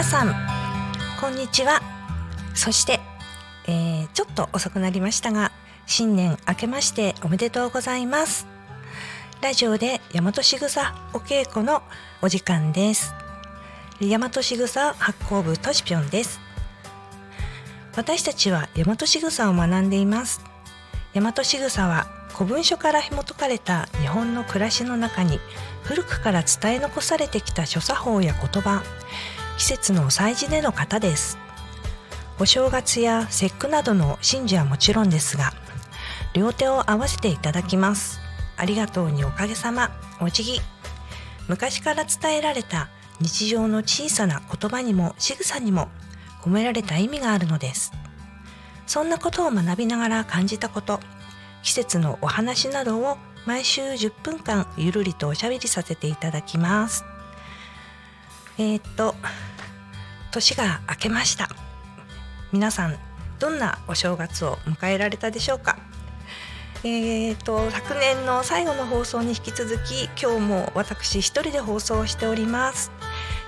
皆さんこんにちは。そして、えーちょっと遅くなりましたが新年明けましておめでとうございます。ラジオで大和しぐさお稽古のお時間です。大和しぐさ発行部としぴょんです。私たちは大和しぐさを学んでいます。大和しぐさは古文書から紐解かれた日本の暮らしの中に古くから伝え残されてきた所作法や言葉。季節の祭事での方です。お正月や節句などの神事はもちろんですが両手を合わせていただきます。ありがとうにおかげさま。お辞儀昔から伝えられた日常の小さな言葉にも仕草にも込められた意味があるのです。そんなことを学びながら感じたこと季節のお話などを毎週10分間ゆるりとおしゃべりさせていただきます。えーっと年が明けました。皆さんどんなお正月を迎えられたでしょうか？えーと昨年の最後の放送に引き続き今日も私一人で放送しております。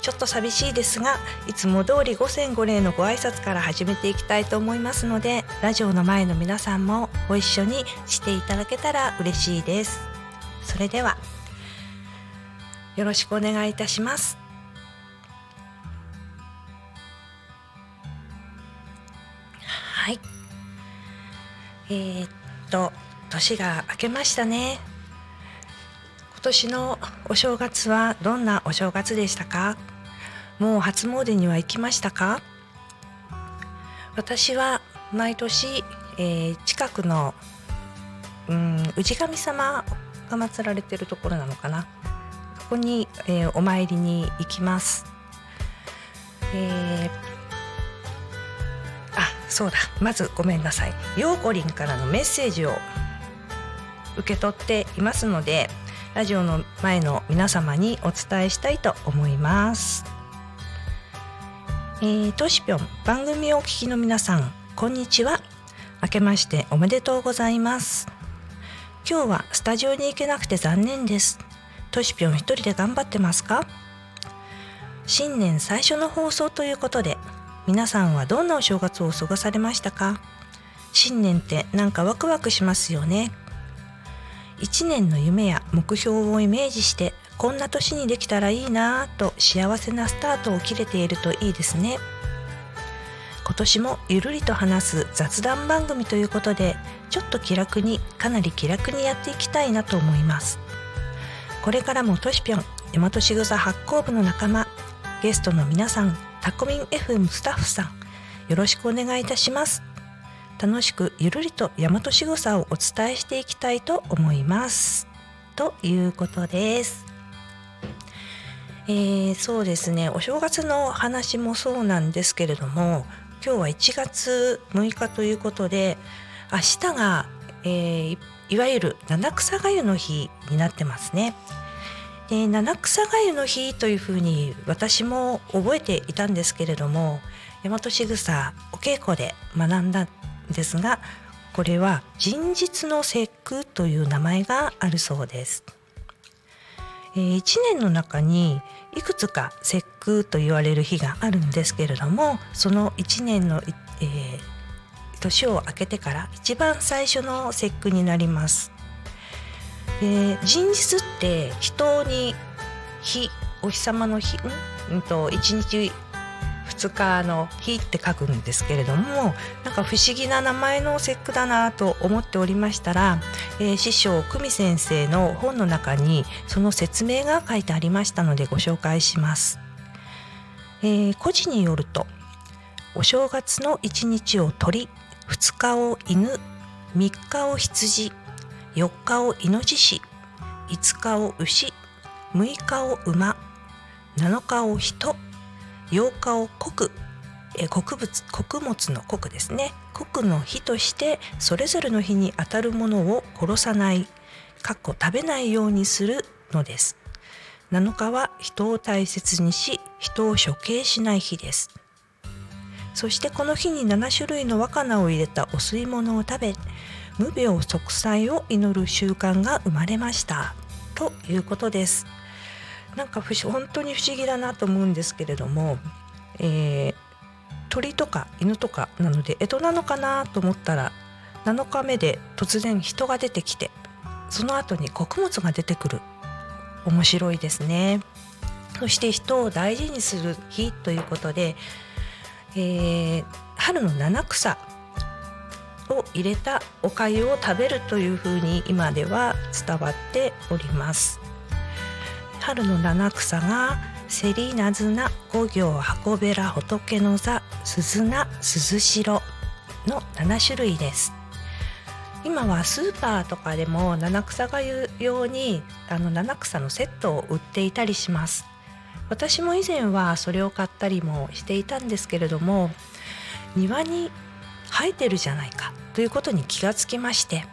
ちょっと寂しいですがいつも通り五千五礼のご挨拶から始めていきたいと思いますのでラジオの前の皆さんもご一緒にしていただけたら嬉しいです。それではよろしくお願いいたします。えーっと年が明けましたね。今年のお正月はどんなお正月でしたか？もう初詣には行きましたか？私は毎年、えー近くのうん氏神様が祀られてるところなのかな。そこに、えーお参りに行きます。えーそうだまずごめんなさい。ようこりんからのメッセージを受け取っていますのでラジオの前の皆様にお伝えしたいと思います。えー、としぴょん番組をお聞きの皆さんこんにちは。明けましておめでとうございます。今日はスタジオに行けなくて残念です。としぴょん一人で頑張ってますか？新年最初の放送ということで皆さんはどんなお正月を過ごされましたか？新年ってなんかワクワクしますよね。一年の夢や目標をイメージしてこんな年にできたらいいなぁと幸せなスタートを切れているといいですね。今年もゆるりと話す雑談番組ということでちょっと気楽にかなり気楽にやっていきたいなと思います。これからもとしぴょん大和しぐさ発行部の仲間ゲストの皆さんタコミン FM スタッフさんよろしくお願いいたします。楽しくゆるりと大和しぐさをお伝えしていきたいと思います。ということです。えーそうですね。お正月の話もそうなんですけれども今日は1月6日ということで明日が、えーいいわゆる七草がゆの日になってますね。で七草がゆの日というふうに私も覚えていたんですけれども大和しぐさお稽古で学んだんですがこれは人日の節句という名前があるそうです。えー一年の中にいくつか節句と言われる日があるんですけれどもその一年の、えー年を明けてから一番最初の節句になります。で人日って人に日お日様の日ん、うん、と一日二日の日って書くんですけれどもなんか不思議な名前の節句だなと思っておりましたら、えー師匠久美先生の本の中にその説明が書いてありましたのでご紹介します。えー古事によるとお正月の1日を鳥2日を犬3日を羊4日をイノシシ5日を牛6日を馬7日を人8日を穀え穀物穀物の穀ですね。穀の日としてそれぞれの日に当たるものを殺さないかっこ食べないようにするのです。7日は人を大切にし人を処刑しない日です。そしてこの日に7種類の若菜を入れたお吸い物を食べ無病息災を祈る習慣が生まれました。ということです。なんか不思本当に不思議だなと思うんですけれども、えー鳥とか犬とかなので江戸なのかなと思ったら7日目で突然人が出てきてその後に穀物が出てくる。面白いですね。そして人を大事にする日ということで、えー春の七草を入れたお粥を食べるというふうに今では伝わっております。春の七草がセリナズナ五行箱べら仏の座鈴名鈴代の7種類です。今はスーパーとかでも七草がゆ用にあの七草のセットを売っていたりします。私も以前はそれを買ったりもしていたんですけれども庭に生えてるじゃないかということに気がつきまして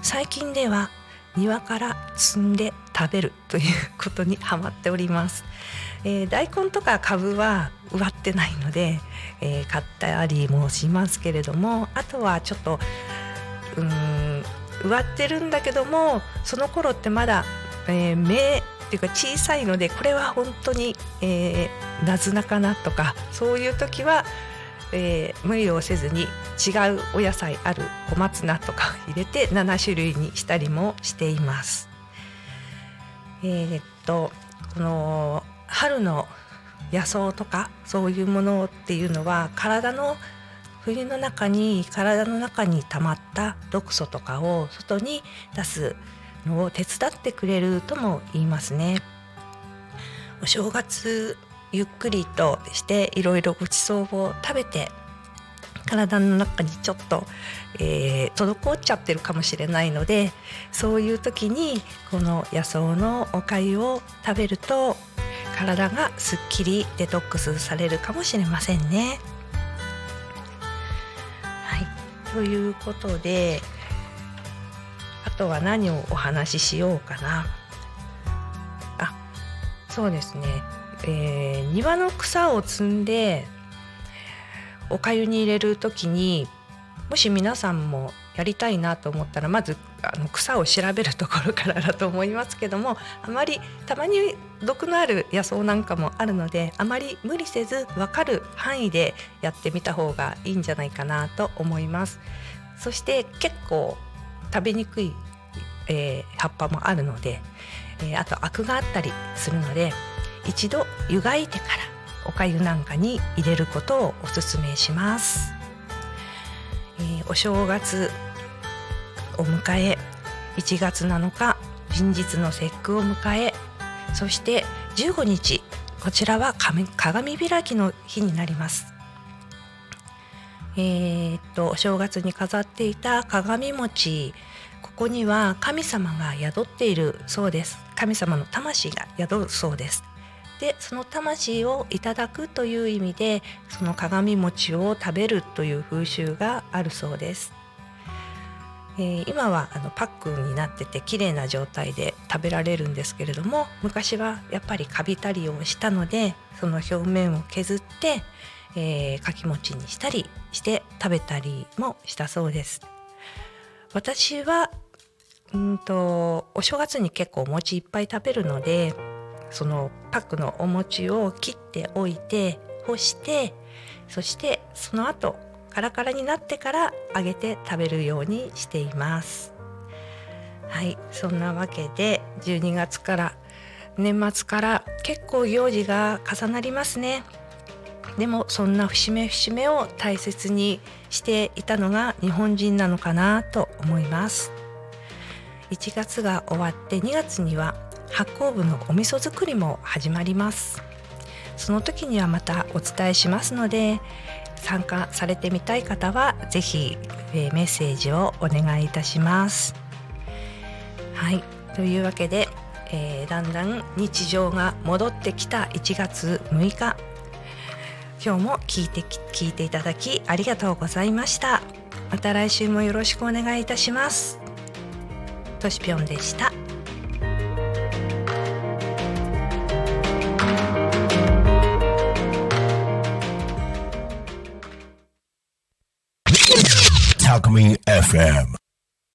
最近では庭から摘んで食べるということにハマっております、えー大根とか株は植わってないので、えー買ったりもしますけれどもあとはちょっとうーん植わってるんだけどもその頃ってまだ、えー芽っていうか小さいのでこれは本当に、えー、ナズナかなとかそういう時は、えー無理をせずに違うお野菜ある小松菜とか入れて7種類にしたりもしています。えーっとこの春の野草とかそういうものっていうのは体の冬の中に体の中に溜まった毒素とかを外に出すのを手伝ってくれるとも言いますね。お正月ゆっくりとしていろいろごちそうを食べて体の中にちょっと、えー滞っちゃってるかもしれないのでそういう時にこの野草のお粥を食べると体がすっきりデトックスされるかもしれませんね。はい、ということであとは何をお話ししようかな。あそうですね、えー庭の草を摘んでお粥に入れる時にもし皆さんもやりたいなと思ったらまずあの草を調べるところからだと思いますけどもあまりたまに毒のある野草なんかもあるのであまり無理せず分かる範囲でやってみた方がいいんじゃないかなと思います。そして結構食べにくい、えー葉っぱもあるので、えーあとアクがあったりするので一度湯がいてからお粥なんかに入れることをおすすめします。えーお正月を迎え1月7日人日の節句を迎えそして15日こちらは鏡開きの日になります。えーっとお正月に飾っていた鏡餅ここには神様が宿っているそうです神様の魂が宿るそうですでその魂をいただくという意味でその鏡餅を食べるという風習があるそうです、えー今はあのパックになってて綺麗な状態で食べられるんですけれども昔はやっぱりカビたりをしたのでその表面を削って、えーかき餅にしたりして食べたりもしたそうです。私はうんとお正月に結構お餅いっぱい食べるのでそのパックのお餅を切っておいて干してそしてその後カラカラになってから揚げて食べるようにしています。はいそんなわけで12月から年末から結構行事が重なりますね。でもそんな節目節目を大切にしていたのが日本人なのかなと思います。1月が終わって2月には発酵部のお味噌作りも始まります。その時にはまたお伝えしますので参加されてみたい方はぜひ、えーメッセージをお願いいたします。はい。というわけで、えーだんだん日常が戻ってきた1月6日。今日も聞いて聞いていただきありがとうございました。また来週もよろしくお願いいたします。としぴょんでした。FM